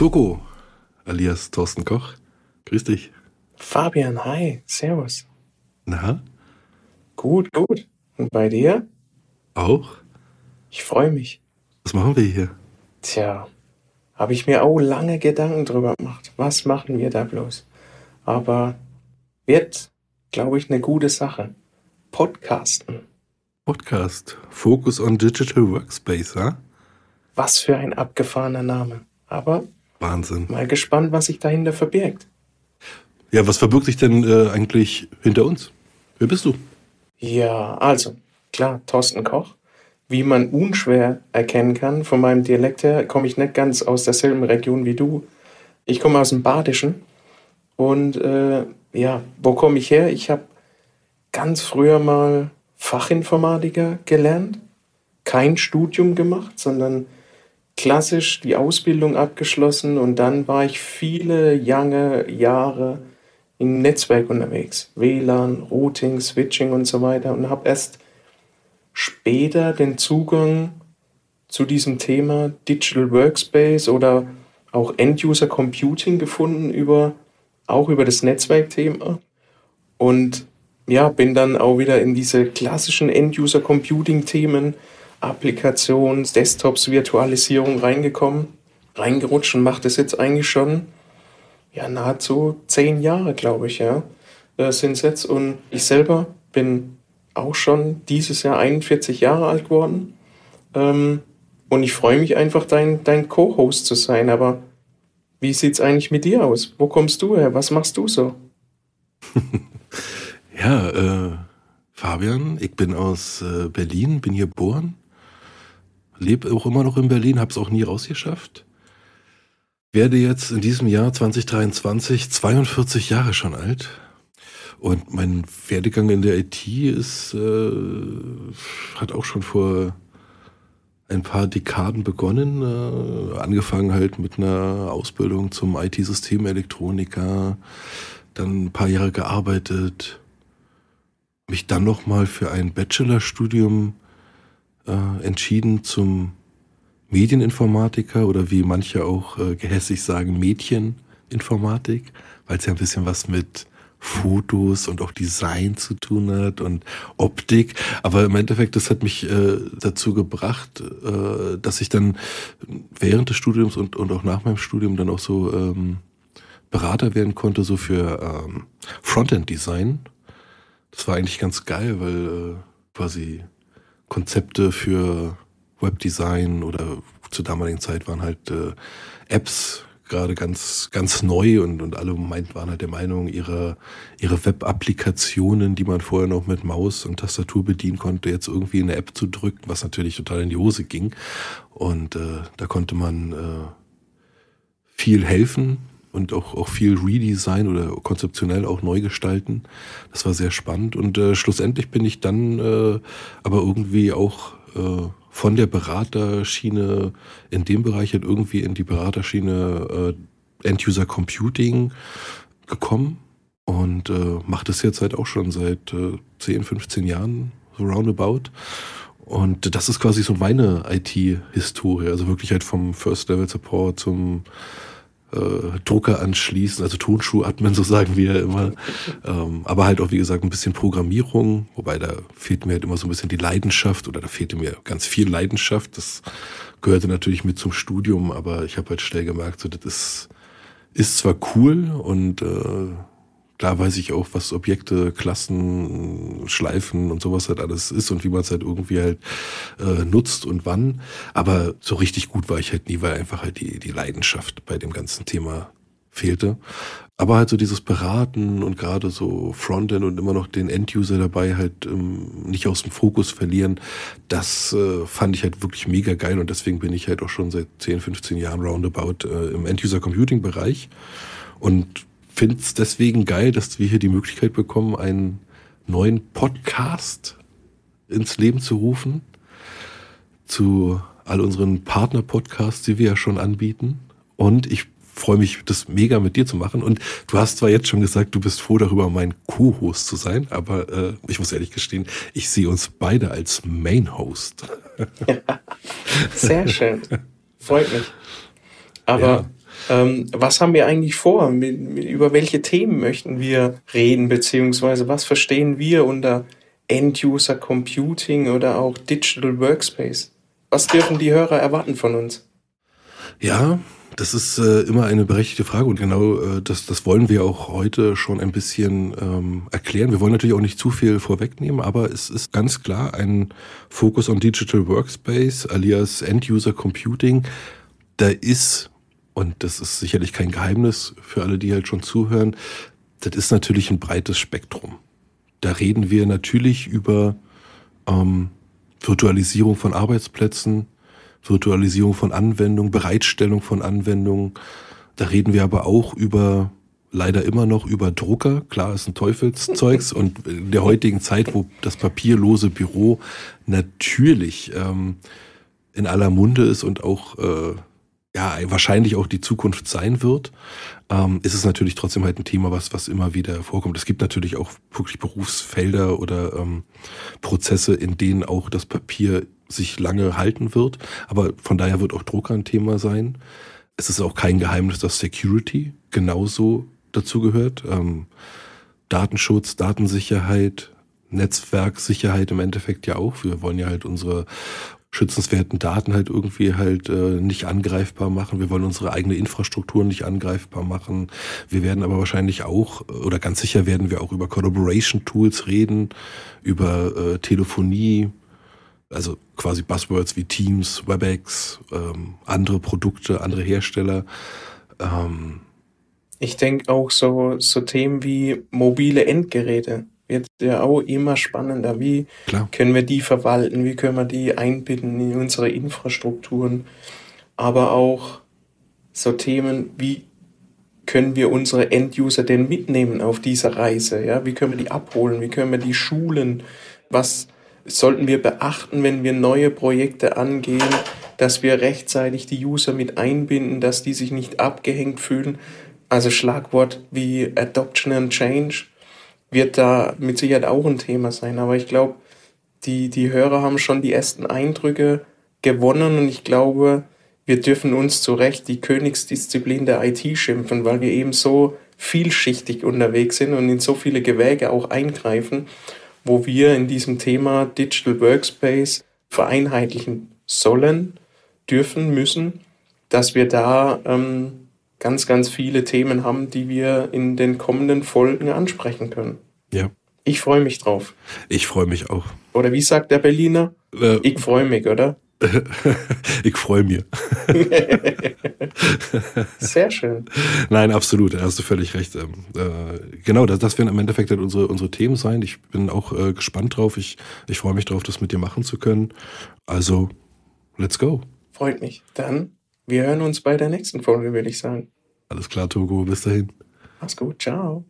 Toko, alias Thorsten Koch. Grüß dich. Fabian, hi, servus. Na? Gut, gut. Und bei dir? Auch? Ich freue mich. Was machen wir hier? Tja, habe ich mir auch lange Gedanken drüber gemacht. Was machen wir da bloß? Aber wird, glaube ich, eine gute Sache. Podcasten. Podcast. Focus on Digital Workspace, ha? Was für ein abgefahrener Name. Aber Wahnsinn. mal gespannt, was sich dahinter verbirgt. Ja, was verbirgt sich denn äh, eigentlich hinter uns? Wer bist du? Ja, also, klar, Thorsten Koch. Wie man unschwer erkennen kann, von meinem Dialekt her, komme ich nicht ganz aus derselben Region wie du. Ich komme aus dem Badischen. Und äh, ja, wo komme ich her? Ich habe ganz früher mal Fachinformatiker gelernt. Kein Studium gemacht, sondern klassisch die Ausbildung abgeschlossen. Und dann war ich viele lange Jahre im Netzwerk unterwegs. WLAN, Routing, Switching und so weiter. Und habe erst später den Zugang zu diesem Thema Digital Workspace oder auch End-User Computing gefunden über auch über das Netzwerkthema und ja, bin dann auch wieder in diese klassischen End-User Computing Themen, Applikations, Desktops, Virtualisierung reingekommen, reingerutscht und mache das jetzt eigentlich schon ja nahezu zehn Jahre, glaube ich, ja, äh, sind es jetzt und ich selber bin auch schon dieses Jahr 41 Jahre alt geworden. Ähm, und ich freue mich einfach, dein, dein Co-Host zu sein. Aber wie sieht es eigentlich mit dir aus? Wo kommst du her? Was machst du so? ja, äh, Fabian, ich bin aus äh, Berlin, bin hier geboren, lebe auch immer noch in Berlin, habe es auch nie rausgeschafft. Werde jetzt in diesem Jahr 2023 42 Jahre schon alt. Und mein Werdegang in der IT ist, äh, hat auch schon vor ein paar Dekaden begonnen. Äh, angefangen halt mit einer Ausbildung zum IT-Systemelektroniker, dann ein paar Jahre gearbeitet, mich dann nochmal für ein Bachelorstudium äh, entschieden zum Medieninformatiker oder wie manche auch äh, gehässig sagen, Mädcheninformatik, weil es ja ein bisschen was mit Fotos und auch Design zu tun hat und Optik. Aber im Endeffekt, das hat mich äh, dazu gebracht, äh, dass ich dann während des Studiums und, und auch nach meinem Studium dann auch so ähm, Berater werden konnte, so für ähm, Frontend-Design. Das war eigentlich ganz geil, weil äh, quasi Konzepte für Webdesign oder zur damaligen Zeit waren halt äh, Apps gerade ganz, ganz neu und, und alle meint, waren halt der Meinung, ihre, ihre Web-Applikationen, die man vorher noch mit Maus und Tastatur bedienen konnte, jetzt irgendwie in eine App zu drücken, was natürlich total in die Hose ging. Und äh, da konnte man äh, viel helfen und auch, auch viel Redesign oder konzeptionell auch neu gestalten. Das war sehr spannend. Und äh, schlussendlich bin ich dann äh, aber irgendwie auch äh, von der Beraterschiene in dem Bereich halt irgendwie in die Beraterschiene äh, End-User Computing gekommen und äh, mache das jetzt halt auch schon seit äh, 10, 15 Jahren, so roundabout. Und das ist quasi so meine IT-Historie, also wirklich halt vom First-Level-Support zum äh, Drucker anschließen, also Tonschuh-Admin, so sagen wir immer. Ähm, aber halt auch, wie gesagt, ein bisschen Programmierung, wobei da fehlt mir halt immer so ein bisschen die Leidenschaft oder da fehlte mir ganz viel Leidenschaft. Das gehörte natürlich mit zum Studium, aber ich habe halt schnell gemerkt, so das ist, ist zwar cool und äh, Klar weiß ich auch, was Objekte, Klassen, Schleifen und sowas halt alles ist und wie man es halt irgendwie halt äh, nutzt und wann. Aber so richtig gut war ich halt nie, weil einfach halt die, die Leidenschaft bei dem ganzen Thema fehlte. Aber halt so dieses Beraten und gerade so Frontend und immer noch den End-User dabei halt ähm, nicht aus dem Fokus verlieren, das äh, fand ich halt wirklich mega geil und deswegen bin ich halt auch schon seit 10, 15 Jahren roundabout äh, im End-User-Computing-Bereich und finde es deswegen geil, dass wir hier die Möglichkeit bekommen, einen neuen Podcast ins Leben zu rufen. Zu all unseren Partner-Podcasts, die wir ja schon anbieten. Und ich freue mich, das mega mit dir zu machen. Und du hast zwar jetzt schon gesagt, du bist froh darüber, mein Co-Host zu sein, aber äh, ich muss ehrlich gestehen, ich sehe uns beide als Main-Host. Ja, sehr schön. Freut mich. Aber Ähm, was haben wir eigentlich vor? Über welche Themen möchten wir reden, beziehungsweise was verstehen wir unter End-User Computing oder auch Digital Workspace? Was dürfen die Hörer erwarten von uns? Ja, das ist äh, immer eine berechtigte Frage und genau äh, das, das wollen wir auch heute schon ein bisschen ähm, erklären. Wir wollen natürlich auch nicht zu viel vorwegnehmen, aber es ist ganz klar ein Fokus on Digital Workspace alias End-User Computing. Da ist, und das ist sicherlich kein Geheimnis für alle, die halt schon zuhören, das ist natürlich ein breites Spektrum. Da reden wir natürlich über ähm, Virtualisierung von Arbeitsplätzen, Virtualisierung von Anwendungen, Bereitstellung von Anwendungen. Da reden wir aber auch über leider immer noch über Drucker. Klar, ist ein Teufelszeugs und in der heutigen Zeit, wo das papierlose Büro natürlich ähm, in aller Munde ist und auch äh, ja wahrscheinlich auch die Zukunft sein wird, ähm, ist es natürlich trotzdem halt ein Thema, was was immer wieder vorkommt. Es gibt natürlich auch wirklich Berufsfelder oder ähm, Prozesse, in denen auch das Papier sich lange halten wird. Aber von daher wird auch Drucker ein Thema sein. Es ist auch kein Geheimnis, dass Security genauso dazu gehört. Ähm, Datenschutz, Datensicherheit, Netzwerksicherheit im Endeffekt ja auch. Wir wollen ja halt unsere schützenswerten Daten halt irgendwie halt äh, nicht angreifbar machen. Wir wollen unsere eigene Infrastruktur nicht angreifbar machen. Wir werden aber wahrscheinlich auch, oder ganz sicher werden wir auch über Collaboration Tools reden, über äh, Telefonie, also quasi Buzzwords wie Teams, WebEx, ähm, andere Produkte, andere Hersteller. Ähm, ich denke auch so, so Themen wie mobile Endgeräte wird ja auch immer spannender. Wie klar. können wir die verwalten? Wie können wir die einbinden in unsere Infrastrukturen? Aber auch so Themen wie können wir unsere Enduser denn mitnehmen auf dieser Reise? Ja, wie können wir die abholen? Wie können wir die schulen? Was sollten wir beachten, wenn wir neue Projekte angehen, dass wir rechtzeitig die User mit einbinden, dass die sich nicht abgehängt fühlen. Also Schlagwort wie Adoption and Change wird da mit Sicherheit auch ein Thema sein. Aber ich glaube, die, die Hörer haben schon die ersten Eindrücke gewonnen und ich glaube, wir dürfen uns zu Recht die Königsdisziplin der IT schimpfen, weil wir eben so vielschichtig unterwegs sind und in so viele Gewäge auch eingreifen wo wir in diesem Thema Digital Workspace vereinheitlichen sollen, dürfen, müssen, dass wir da ähm, ganz, ganz viele Themen haben, die wir in den kommenden Folgen ansprechen können. Ja. Ich freue mich drauf. Ich freue mich auch. Oder wie sagt der Berliner? Äh, ich freue mich, oder? ich freue mich. Sehr schön. Nein, absolut, da hast du völlig recht. Ähm, äh, genau, das, das werden im Endeffekt halt unsere, unsere Themen sein. Ich bin auch äh, gespannt drauf. Ich, ich freue mich drauf, das mit dir machen zu können. Also, let's go. Freut mich. Dann, wir hören uns bei der nächsten Folge, würde ich sagen. Alles klar, Togo. Bis dahin. Mach's gut. Ciao.